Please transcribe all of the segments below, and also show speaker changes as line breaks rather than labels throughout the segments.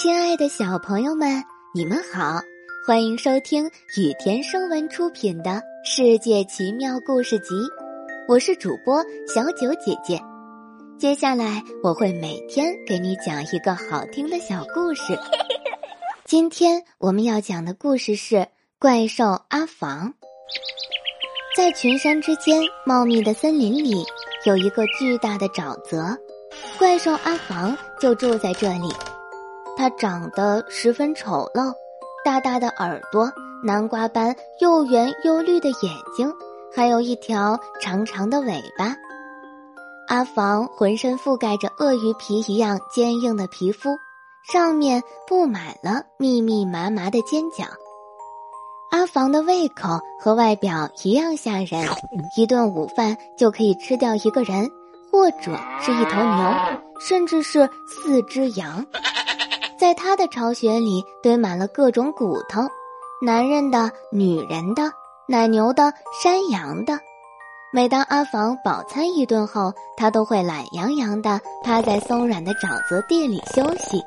亲爱的小朋友们，你们好，欢迎收听雨田声文出品的《世界奇妙故事集》，我是主播小九姐姐。接下来我会每天给你讲一个好听的小故事。今天我们要讲的故事是怪兽阿房。在群山之间茂密的森林里，有一个巨大的沼泽，怪兽阿房就住在这里。它长得十分丑陋，大大的耳朵，南瓜般又圆又绿的眼睛，还有一条长长的尾巴。阿房浑身覆盖着鳄鱼皮一样坚硬的皮肤，上面布满了密密麻麻的尖角。阿房的胃口和外表一样吓人，一顿午饭就可以吃掉一个人，或者是一头牛，甚至是四只羊。在他的巢穴里堆满了各种骨头，男人的、女人的、奶牛的、山羊的。每当阿房饱餐一顿后，他都会懒洋洋地趴在松软的沼泽地里休息。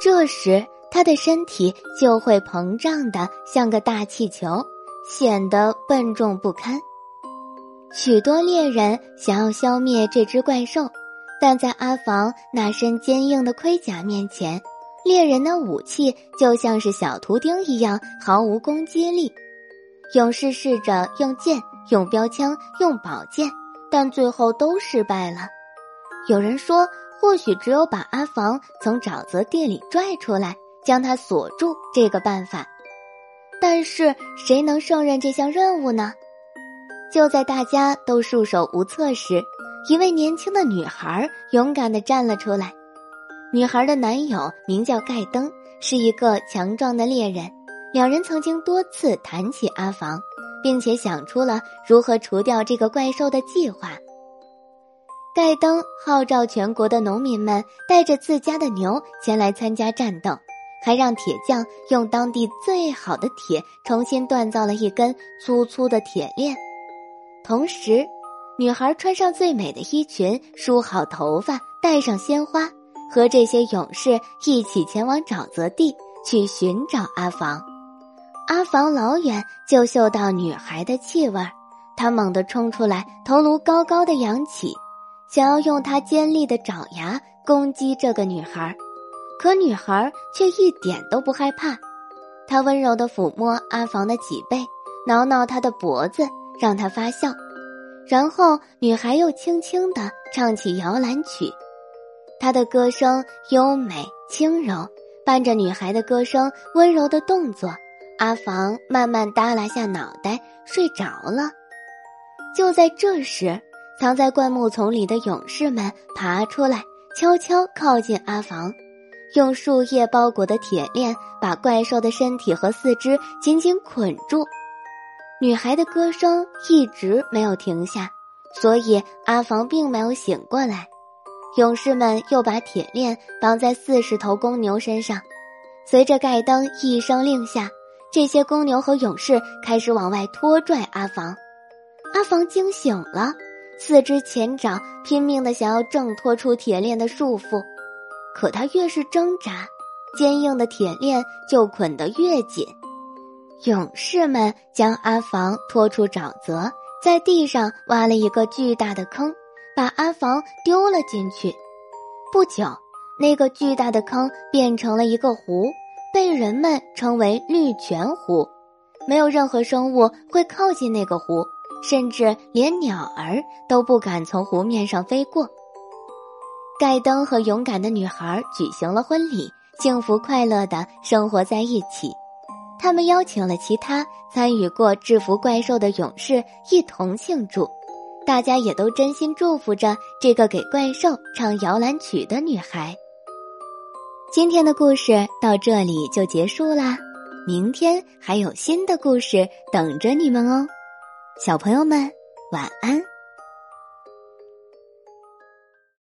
这时，他的身体就会膨胀的像个大气球，显得笨重不堪。许多猎人想要消灭这只怪兽。但在阿房那身坚硬的盔甲面前，猎人的武器就像是小图钉一样毫无攻击力。勇士试着用剑、用标枪、用宝剑，但最后都失败了。有人说，或许只有把阿房从沼泽地里拽出来，将他锁住这个办法。但是谁能胜任这项任务呢？就在大家都束手无策时。一位年轻的女孩勇敢的站了出来。女孩的男友名叫盖登，是一个强壮的猎人。两人曾经多次谈起阿房，并且想出了如何除掉这个怪兽的计划。盖登号召全国的农民们带着自家的牛前来参加战斗，还让铁匠用当地最好的铁重新锻造了一根粗粗的铁链，同时。女孩穿上最美的衣裙，梳好头发，戴上鲜花，和这些勇士一起前往沼泽地去寻找阿房。阿房老远就嗅到女孩的气味，他猛地冲出来，头颅高高的扬起，想要用他尖利的爪牙攻击这个女孩。可女孩却一点都不害怕，她温柔地抚摸阿房的脊背，挠挠他的脖子，让他发笑。然后，女孩又轻轻地唱起摇篮曲，他的歌声优美轻柔，伴着女孩的歌声温柔的动作，阿房慢慢耷拉下脑袋睡着了。就在这时，藏在灌木丛里的勇士们爬出来，悄悄靠近阿房，用树叶包裹的铁链把怪兽的身体和四肢紧紧捆住。女孩的歌声一直没有停下，所以阿房并没有醒过来。勇士们又把铁链绑在四十头公牛身上，随着盖登一声令下，这些公牛和勇士开始往外拖拽阿房。阿房惊醒了，四只前爪拼命的想要挣脱出铁链的束缚，可他越是挣扎，坚硬的铁链就捆得越紧。勇士们将阿房拖出沼泽，在地上挖了一个巨大的坑，把阿房丢了进去。不久，那个巨大的坑变成了一个湖，被人们称为绿泉湖。没有任何生物会靠近那个湖，甚至连鸟儿都不敢从湖面上飞过。盖登和勇敢的女孩举行了婚礼，幸福快乐的生活在一起。他们邀请了其他参与过制服怪兽的勇士一同庆祝，大家也都真心祝福着这个给怪兽唱摇篮曲的女孩。今天的故事到这里就结束啦，明天还有新的故事等着你们哦，小朋友们晚安。